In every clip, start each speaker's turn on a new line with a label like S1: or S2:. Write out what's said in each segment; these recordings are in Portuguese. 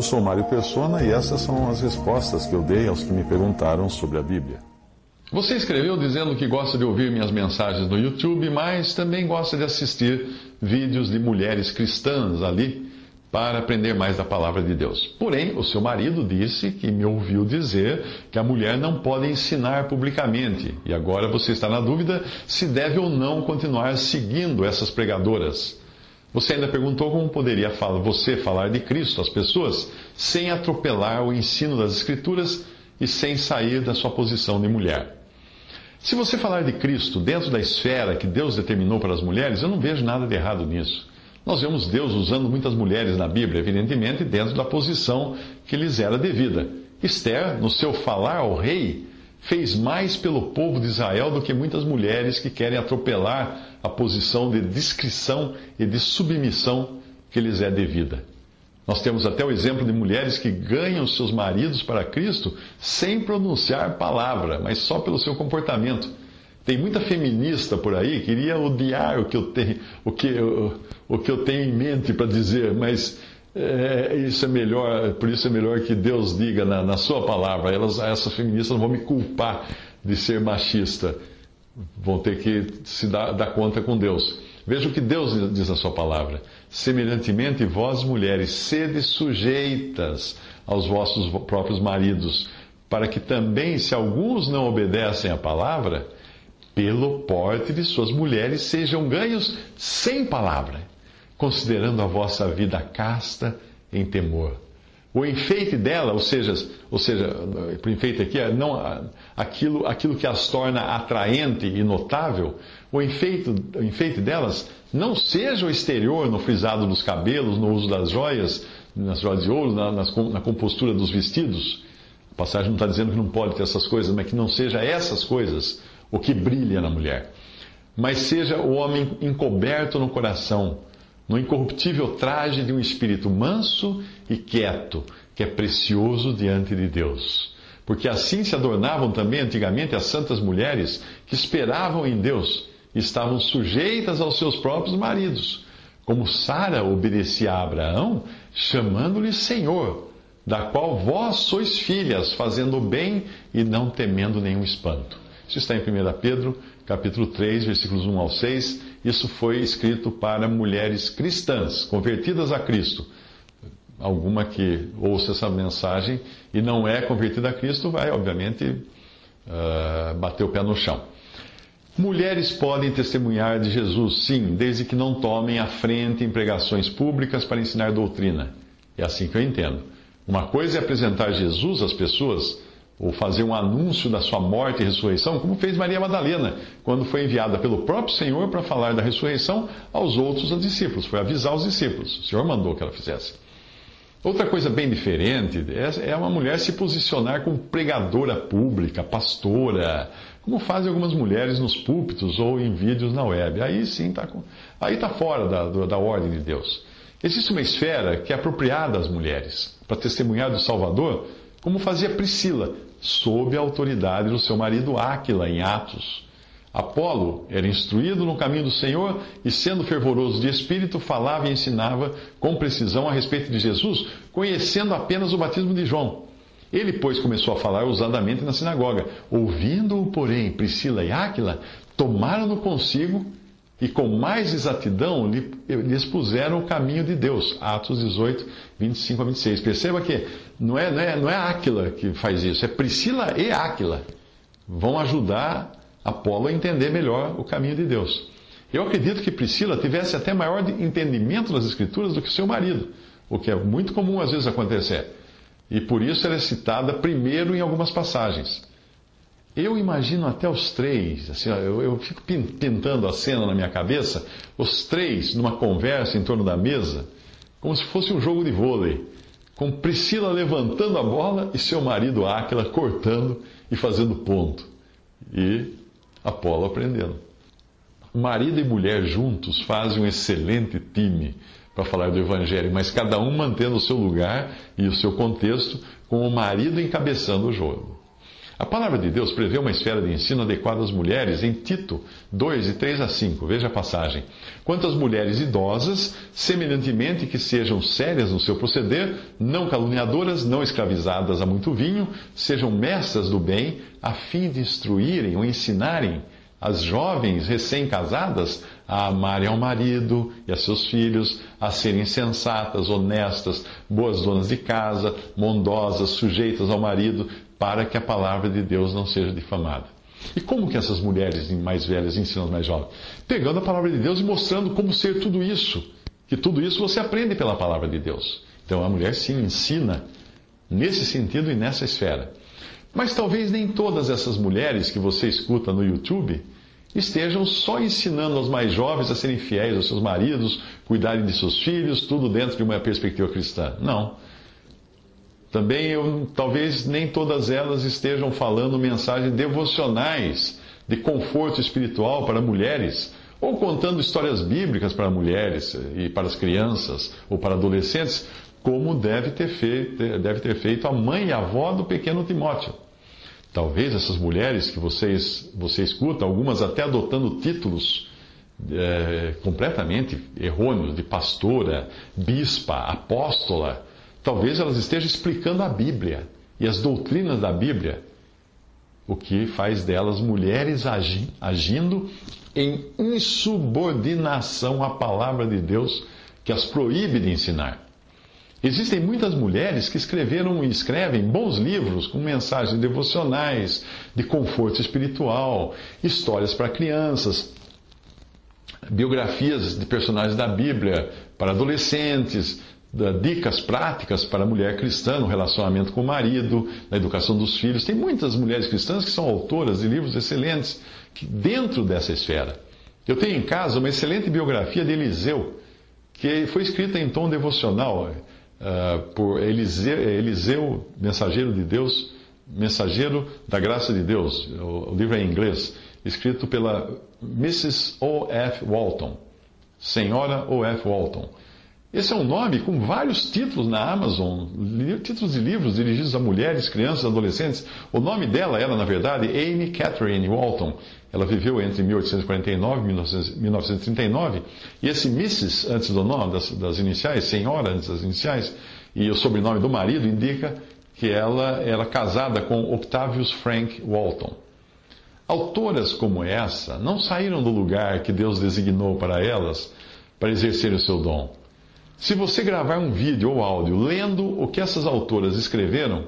S1: Eu sou Mário Persona e essas são as respostas que eu dei aos que me perguntaram sobre a Bíblia.
S2: Você escreveu dizendo que gosta de ouvir minhas mensagens no YouTube, mas também gosta de assistir vídeos de mulheres cristãs ali para aprender mais da palavra de Deus. Porém, o seu marido disse que me ouviu dizer que a mulher não pode ensinar publicamente, e agora você está na dúvida se deve ou não continuar seguindo essas pregadoras. Você ainda perguntou como poderia você falar de Cristo às pessoas sem atropelar o ensino das Escrituras e sem sair da sua posição de mulher. Se você falar de Cristo dentro da esfera que Deus determinou para as mulheres, eu não vejo nada de errado nisso. Nós vemos Deus usando muitas mulheres na Bíblia, evidentemente, dentro da posição que lhes era devida. Esther, no seu falar ao rei, fez mais pelo povo de Israel do que muitas mulheres que querem atropelar a posição de discrição e de submissão que lhes é devida. Nós temos até o exemplo de mulheres que ganham seus maridos para Cristo sem pronunciar palavra, mas só pelo seu comportamento. Tem muita feminista por aí que iria odiar o que eu tenho, o que, o, o que eu tenho em mente para dizer, mas é, isso é melhor, por isso é melhor que Deus diga na, na sua palavra. Elas, essas feministas não vão me culpar de ser machista. Vão ter que se dar, dar conta com Deus. Veja o que Deus diz na sua palavra. Semelhantemente, vós mulheres, sede sujeitas aos vossos próprios maridos, para que também, se alguns não obedecem à palavra, pelo porte de suas mulheres sejam ganhos sem palavra, considerando a vossa vida casta em temor. O enfeite dela, ou seja, ou seja, o enfeite aqui é não aquilo, aquilo que as torna atraente e notável, o enfeite, o enfeite delas não seja o exterior no frisado dos cabelos, no uso das joias, nas joias de ouro, na, na compostura dos vestidos. A passagem não está dizendo que não pode ter essas coisas, mas que não seja essas coisas o que brilha na mulher. Mas seja o homem encoberto no coração, no incorruptível traje de um espírito manso e quieto, que é precioso diante de Deus. Porque assim se adornavam também antigamente as santas mulheres que esperavam em Deus e estavam sujeitas aos seus próprios maridos, como Sara obedecia a Abraão, chamando-lhe Senhor, da qual vós sois filhas, fazendo o bem e não temendo nenhum espanto. Isso está em 1 Pedro, capítulo 3, versículos 1 ao 6. Isso foi escrito para mulheres cristãs, convertidas a Cristo. Alguma que ouça essa mensagem e não é convertida a Cristo vai, obviamente, uh, bater o pé no chão. Mulheres podem testemunhar de Jesus, sim, desde que não tomem a frente em pregações públicas para ensinar doutrina. É assim que eu entendo. Uma coisa é apresentar Jesus às pessoas ou fazer um anúncio da sua morte e ressurreição, como fez Maria Madalena, quando foi enviada pelo próprio Senhor para falar da ressurreição aos outros discípulos, foi avisar os discípulos. O Senhor mandou que ela fizesse. Outra coisa bem diferente é, é uma mulher se posicionar como pregadora pública, pastora, como fazem algumas mulheres nos púlpitos ou em vídeos na web. Aí sim está aí tá fora da, da ordem de Deus. Existe uma esfera que é apropriada às mulheres para testemunhar do Salvador, como fazia Priscila, sob a autoridade do seu marido Áquila, em Atos. Apolo era instruído no caminho do Senhor e, sendo fervoroso de espírito, falava e ensinava com precisão a respeito de Jesus, conhecendo apenas o batismo de João. Ele, pois, começou a falar ousadamente na sinagoga. Ouvindo-o, porém, Priscila e Áquila, tomaram-no consigo e com mais exatidão lhe expuseram o caminho de Deus. Atos 18, 25 a 26. Perceba que não é, não é, não é Áquila que faz isso, é Priscila e Áquila. Vão ajudar Apolo a entender melhor o caminho de Deus. Eu acredito que Priscila tivesse até maior entendimento das Escrituras do que seu marido, o que é muito comum às vezes acontecer. E por isso ela é citada primeiro em algumas passagens. Eu imagino até os três, assim, eu, eu fico pintando a cena na minha cabeça, os três numa conversa em torno da mesa, como se fosse um jogo de vôlei, com Priscila levantando a bola e seu marido Áquila cortando e fazendo ponto, e Apolo aprendendo. Marido e mulher juntos fazem um excelente time para falar do Evangelho, mas cada um mantendo o seu lugar e o seu contexto, com o marido encabeçando o jogo. A palavra de Deus prevê uma esfera de ensino adequada às mulheres em Tito 2, de 3 a 5. Veja a passagem. Quanto às mulheres idosas, semelhantemente que sejam sérias no seu proceder, não caluniadoras, não escravizadas a muito vinho, sejam mestras do bem, a fim de instruírem ou ensinarem as jovens recém-casadas a amarem ao marido e a seus filhos, a serem sensatas, honestas, boas donas de casa, bondosas, sujeitas ao marido, para que a palavra de Deus não seja difamada. E como que essas mulheres mais velhas ensinam as mais jovens? Pegando a palavra de Deus e mostrando como ser tudo isso. Que tudo isso você aprende pela palavra de Deus. Então a mulher sim ensina nesse sentido e nessa esfera. Mas talvez nem todas essas mulheres que você escuta no YouTube estejam só ensinando aos mais jovens a serem fiéis aos seus maridos, cuidarem de seus filhos, tudo dentro de uma perspectiva cristã. Não. Também eu, talvez nem todas elas estejam falando mensagens devocionais de conforto espiritual para mulheres, ou contando histórias bíblicas para mulheres e para as crianças ou para adolescentes, como deve ter feito, deve ter feito a mãe e a avó do pequeno Timóteo. Talvez essas mulheres que vocês, você escuta, algumas até adotando títulos é, completamente errôneos, de pastora, bispa, apóstola, Talvez elas estejam explicando a Bíblia e as doutrinas da Bíblia, o que faz delas mulheres agindo em insubordinação à palavra de Deus que as proíbe de ensinar. Existem muitas mulheres que escreveram e escrevem bons livros com mensagens devocionais, de conforto espiritual, histórias para crianças, biografias de personagens da Bíblia para adolescentes, dicas práticas para a mulher cristã no relacionamento com o marido, na educação dos filhos. Tem muitas mulheres cristãs que são autoras de livros excelentes dentro dessa esfera. Eu tenho em casa uma excelente biografia de Eliseu, que foi escrita em tom devocional uh, por Eliseu, Eliseu, mensageiro de Deus, mensageiro da graça de Deus. O, o livro é em inglês, escrito pela Mrs. O. F. Walton, Senhora O. F. Walton. Esse é um nome com vários títulos na Amazon, títulos de livros dirigidos a mulheres, crianças, adolescentes. O nome dela era, na verdade, Amy Catherine Walton. Ela viveu entre 1849 e 1939. E esse Mrs., antes do nome, das, das iniciais, senhora antes das iniciais, e o sobrenome do marido indica que ela era casada com Octavius Frank Walton. Autoras como essa não saíram do lugar que Deus designou para elas para exercer o seu dom. Se você gravar um vídeo ou áudio lendo o que essas autoras escreveram,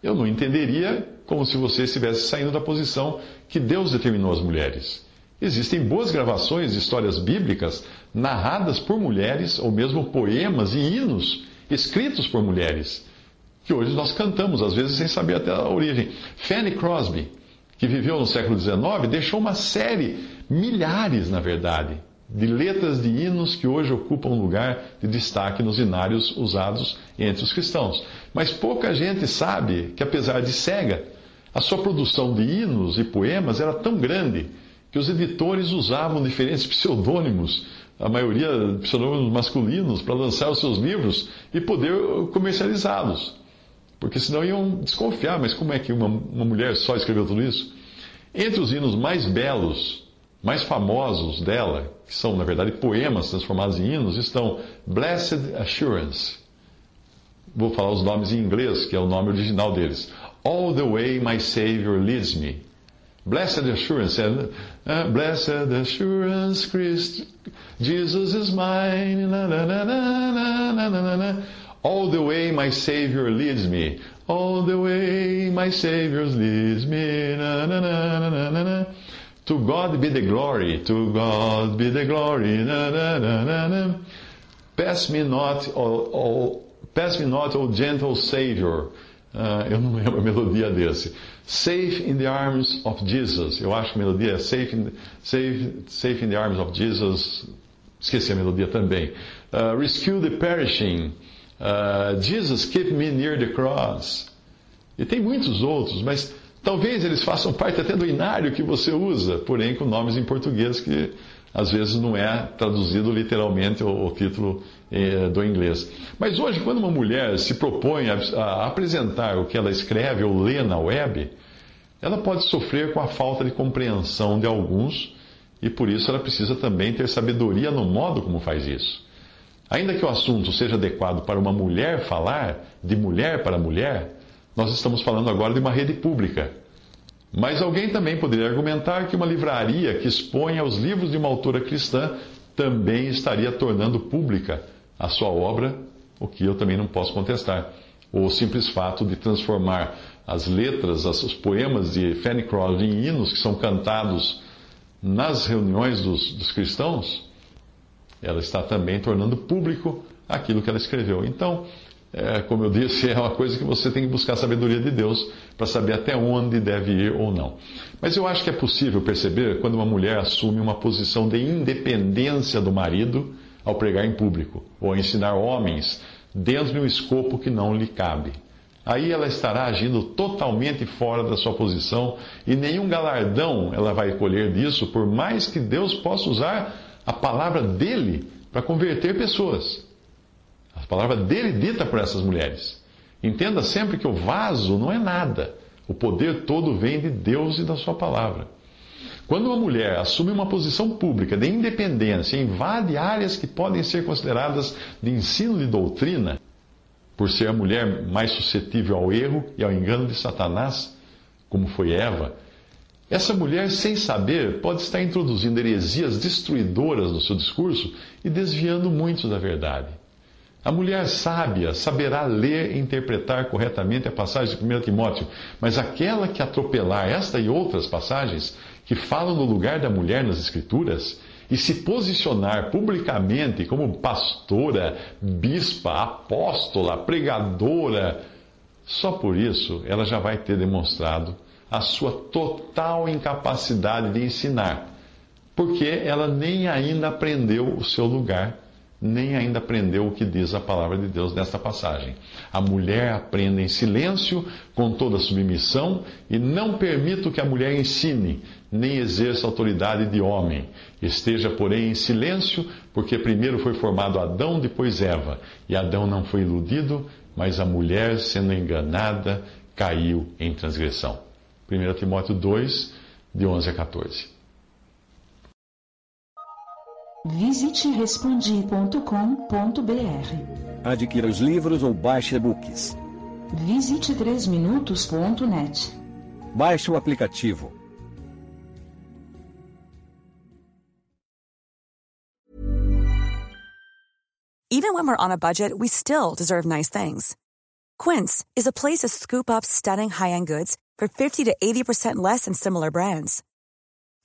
S2: eu não entenderia como se você estivesse saindo da posição que Deus determinou às mulheres. Existem boas gravações de histórias bíblicas narradas por mulheres, ou mesmo poemas e hinos escritos por mulheres, que hoje nós cantamos, às vezes sem saber até a origem. Fanny Crosby, que viveu no século XIX, deixou uma série, milhares na verdade, de letras de hinos que hoje ocupam um lugar de destaque nos inários usados entre os cristãos. Mas pouca gente sabe que, apesar de cega, a sua produção de hinos e poemas era tão grande que os editores usavam diferentes pseudônimos, a maioria pseudônimos masculinos, para lançar os seus livros e poder comercializá-los. Porque senão iam desconfiar, mas como é que uma, uma mulher só escreveu tudo isso? Entre os hinos mais belos mais famosos dela, que são, na verdade, poemas transformados em hinos, estão Blessed Assurance. Vou falar os nomes em inglês, que é o nome original deles. All the way my Savior leads me. Blessed Assurance, uh, Blessed Assurance, Christ, Jesus is mine. Na, na, na, All the way my Savior leads me. All the way my Savior leads me. To God be the glory, to God be the glory. Na, na, na, Pass me not, O, o, pass me not, O gentle Savior. Uh, eu não lembro a melodia desse. Safe in the Arms of Jesus. Eu acho que a melodia é Safe in, safe, safe in the Arms of Jesus. Esqueci a melodia também. Uh, rescue the Perishing. Uh, Jesus, keep me near the cross. E tem muitos outros, mas talvez eles façam parte até do inário que você usa, porém com nomes em português que às vezes não é traduzido literalmente o, o título eh, do inglês. Mas hoje, quando uma mulher se propõe a, a apresentar o que ela escreve ou lê na web, ela pode sofrer com a falta de compreensão de alguns e por isso ela precisa também ter sabedoria no modo como faz isso. Ainda que o assunto seja adequado para uma mulher falar, de mulher para mulher, nós estamos falando agora de uma rede pública. Mas alguém também poderia argumentar que uma livraria que exponha os livros de uma autora cristã também estaria tornando pública a sua obra, o que eu também não posso contestar. O simples fato de transformar as letras, os poemas de Fanny Crosby em hinos que são cantados nas reuniões dos, dos cristãos, ela está também tornando público aquilo que ela escreveu. Então, é, como eu disse, é uma coisa que você tem que buscar a sabedoria de Deus para saber até onde deve ir ou não. Mas eu acho que é possível perceber quando uma mulher assume uma posição de independência do marido ao pregar em público ou ensinar homens dentro de um escopo que não lhe cabe. Aí ela estará agindo totalmente fora da sua posição e nenhum galardão ela vai colher disso, por mais que Deus possa usar a palavra dele para converter pessoas. A palavra dele dita por essas mulheres. Entenda sempre que o vaso não é nada. O poder todo vem de Deus e da sua palavra. Quando uma mulher assume uma posição pública de independência, invade áreas que podem ser consideradas de ensino de doutrina, por ser a mulher mais suscetível ao erro e ao engano de Satanás, como foi Eva, essa mulher, sem saber, pode estar introduzindo heresias destruidoras no seu discurso e desviando muito da verdade. A mulher sábia saberá ler e interpretar corretamente a passagem de 1 Timóteo, mas aquela que atropelar esta e outras passagens que falam no lugar da mulher nas Escrituras e se posicionar publicamente como pastora, bispa, apóstola, pregadora, só por isso ela já vai ter demonstrado a sua total incapacidade de ensinar, porque ela nem ainda aprendeu o seu lugar nem ainda aprendeu o que diz a palavra de Deus nesta passagem. A mulher aprende em silêncio, com toda submissão, e não permito que a mulher ensine, nem exerça autoridade de homem. Esteja, porém, em silêncio, porque primeiro foi formado Adão, depois Eva. E Adão não foi iludido, mas a mulher, sendo enganada, caiu em transgressão. 1 Timóteo 2, de 11 a 14.
S3: Visite respondi.com.br.
S4: Adquira os livros ou baixe e-books.
S3: Visite 3minutos.net.
S4: Baixe o aplicativo.
S5: Even when we're on a budget, we still deserve nice things. Quince is a place to scoop up stunning high-end goods for 50 to 80% less than similar brands.